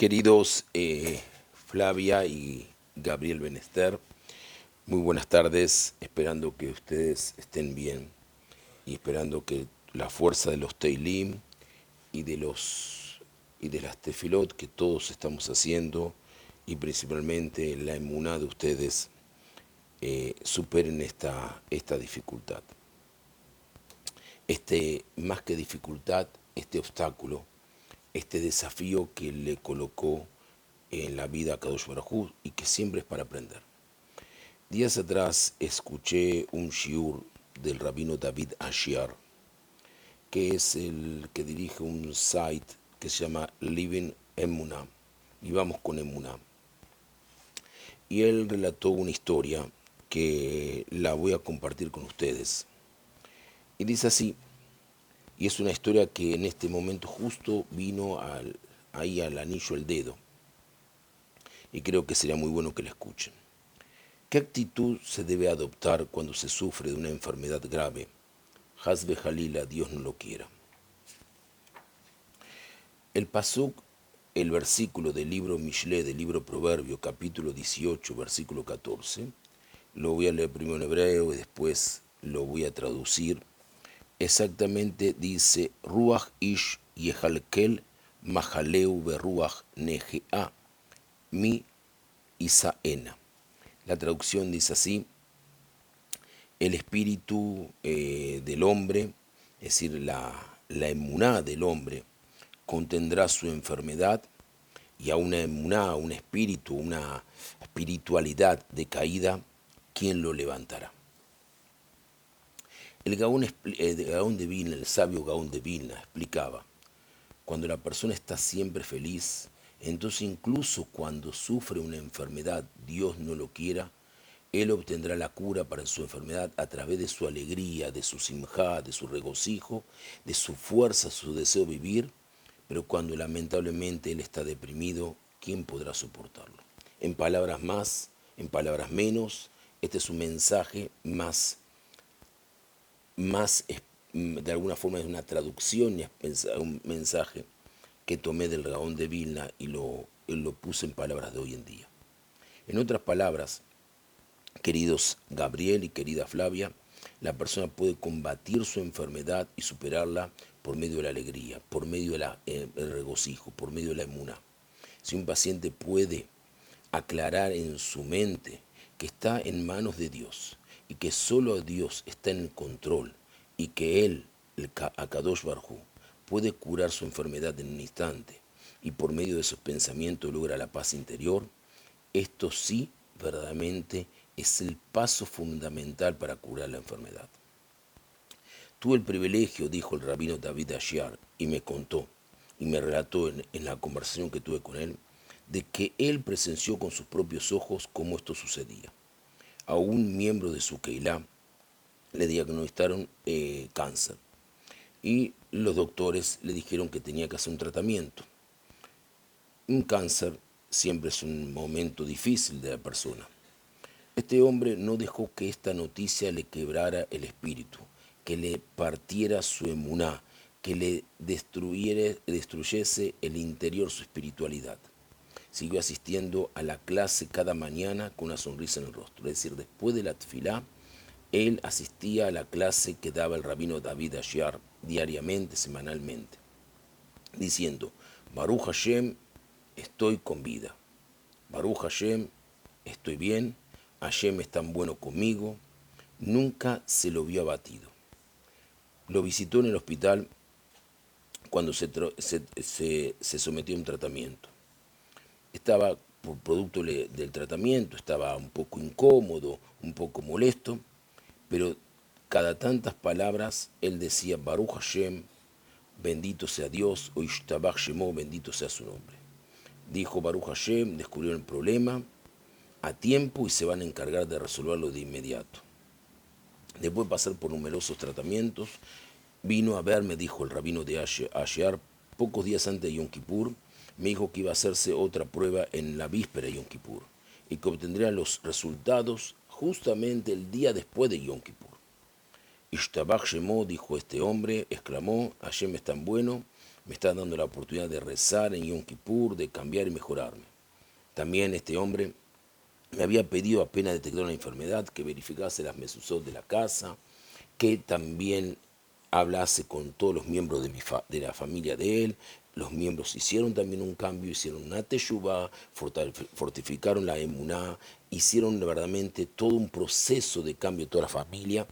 Queridos eh, Flavia y Gabriel Benester, muy buenas tardes, esperando que ustedes estén bien y esperando que la fuerza de los Teilim y de los y de las tefilot que todos estamos haciendo y principalmente la emuná de ustedes eh, superen esta, esta dificultad. Este, más que dificultad, este obstáculo este desafío que le colocó en la vida a Kadosh Baruj y que siempre es para aprender. Días atrás escuché un shiur del rabino David Ashiar, que es el que dirige un site que se llama Living Emunah, Vivamos con Emunah. Y él relató una historia que la voy a compartir con ustedes. Y dice así, y es una historia que en este momento justo vino ahí al anillo el dedo. Y creo que sería muy bueno que la escuchen. ¿Qué actitud se debe adoptar cuando se sufre de una enfermedad grave? Hasbe Jalila, Dios no lo quiera. El pasuk, el versículo del libro Mishle, del libro Proverbio, capítulo 18, versículo 14, lo voy a leer primero en hebreo y después lo voy a traducir exactamente dice Ruach Ish Yehalkel Mahaleu Beruach Negea Mi Isaena. La traducción dice así, el espíritu eh, del hombre, es decir, la, la emuná del hombre, contendrá su enfermedad y a una emuná, un espíritu, una espiritualidad decaída, ¿quién lo levantará? El Gaón, eh, de Vilna, el sabio Gaón de Vilna, explicaba, cuando la persona está siempre feliz, entonces incluso cuando sufre una enfermedad, Dios no lo quiera, él obtendrá la cura para su enfermedad a través de su alegría, de su simjá, de su regocijo, de su fuerza, su deseo de vivir, pero cuando lamentablemente él está deprimido, ¿quién podrá soportarlo? En palabras más, en palabras menos, este es un mensaje más más, mm, de alguna forma es una traducción y un mensaje que tomé del Gaón de Vilna y lo, lo puse en palabras de hoy en día. En otras palabras, queridos Gabriel y querida Flavia, la persona puede combatir su enfermedad y superarla por medio de la alegría, por medio del eh, regocijo, por medio de la emuna. Si un paciente puede aclarar en su mente que está en manos de Dios, y que solo Dios está en el control y que Él, el Akadosh Barhu, puede curar su enfermedad en un instante y por medio de sus pensamientos logra la paz interior, esto sí verdaderamente es el paso fundamental para curar la enfermedad. Tuve el privilegio, dijo el rabino David Ashiar, y me contó, y me relató en, en la conversación que tuve con él, de que él presenció con sus propios ojos cómo esto sucedía a un miembro de su Keilah le diagnosticaron eh, cáncer y los doctores le dijeron que tenía que hacer un tratamiento. Un cáncer siempre es un momento difícil de la persona. Este hombre no dejó que esta noticia le quebrara el espíritu, que le partiera su emuná, que le destruyese el interior, su espiritualidad siguió asistiendo a la clase cada mañana con una sonrisa en el rostro. Es decir, después de la tfilá, él asistía a la clase que daba el rabino David Ashiar diariamente, semanalmente, diciendo, Baruch Hashem, estoy con vida. Baruch Hashem, estoy bien. Hashem es tan bueno conmigo. Nunca se lo vio abatido. Lo visitó en el hospital cuando se, se sometió a un tratamiento estaba por producto del tratamiento, estaba un poco incómodo, un poco molesto, pero cada tantas palabras él decía Baruch Hashem, bendito sea Dios, o Ishtabach Shemo, bendito sea su nombre. Dijo Baruch Hashem, descubrieron el problema a tiempo y se van a encargar de resolverlo de inmediato. Después de pasar por numerosos tratamientos, vino a verme, dijo el rabino de Asher, pocos días antes de Yom Kippur, me dijo que iba a hacerse otra prueba en la víspera de Yom Kippur y que obtendría los resultados justamente el día después de Yom Kippur. Ishtabach Shemó, dijo este hombre, exclamó, Hashem es tan bueno, me está dando la oportunidad de rezar en Yom Kippur, de cambiar y mejorarme. También este hombre me había pedido apenas detectar una enfermedad que verificase las mesusot de la casa, que también hablase con todos los miembros de, mi de la familia de él. Los miembros hicieron también un cambio, hicieron una teshuva, fortificaron la emuná, hicieron verdaderamente todo un proceso de cambio de toda la familia.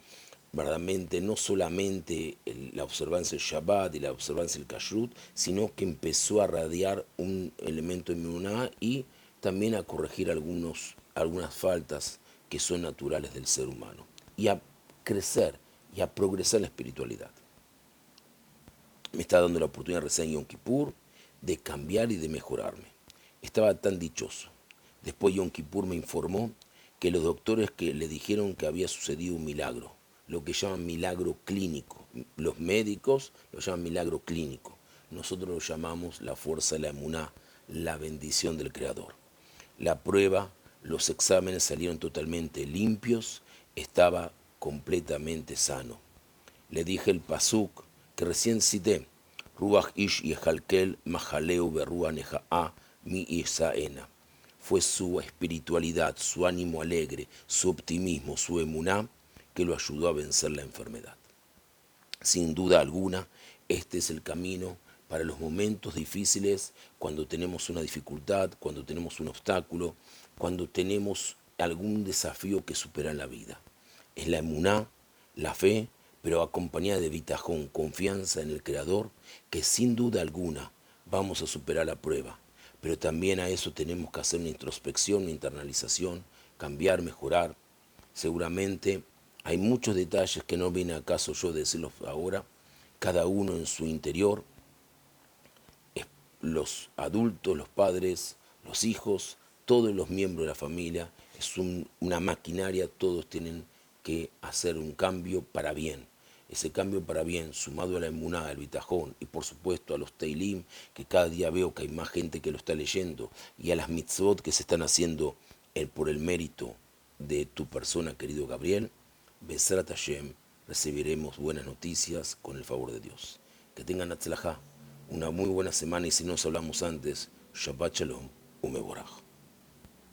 Verdaderamente no solamente la observancia del Shabbat y la observancia del Kashrut, sino que empezó a radiar un elemento de Muná y también a corregir algunos, algunas faltas que son naturales del ser humano. Y a crecer y a progresar en la espiritualidad. Me está dando la oportunidad rezar en Yom Kippur, de cambiar y de mejorarme. Estaba tan dichoso. Después Yom Kippur me informó que los doctores que le dijeron que había sucedido un milagro, lo que llaman milagro clínico. Los médicos lo llaman milagro clínico. Nosotros lo llamamos la fuerza de la emuná, la bendición del Creador. La prueba, los exámenes salieron totalmente limpios, estaba completamente sano. Le dije el pasuk que recién cité, Ruach ish yehalkel mahaleu neja'a mi isaena. Fue su espiritualidad, su ánimo alegre, su optimismo, su emuná, que lo ayudó a vencer la enfermedad. Sin duda alguna, este es el camino para los momentos difíciles, cuando tenemos una dificultad, cuando tenemos un obstáculo, cuando tenemos algún desafío que superar en la vida. Es la emuná, la fe, pero acompañada de vitajón, confianza en el Creador, que sin duda alguna vamos a superar la prueba. Pero también a eso tenemos que hacer una introspección, una internalización, cambiar, mejorar. Seguramente hay muchos detalles que no viene acaso yo decirlos ahora, cada uno en su interior, los adultos, los padres, los hijos, todos los miembros de la familia, es una maquinaria, todos tienen que hacer un cambio para bien. Ese cambio para bien, sumado a la emunada, al bitajón y por supuesto a los teilim, que cada día veo que hay más gente que lo está leyendo, y a las mitzvot que se están haciendo por el mérito de tu persona, querido Gabriel, Besrat Hashem, recibiremos buenas noticias con el favor de Dios. Que tengan Atzlajá, una muy buena semana y si nos hablamos antes, Shabbat Shalom, Umeborach.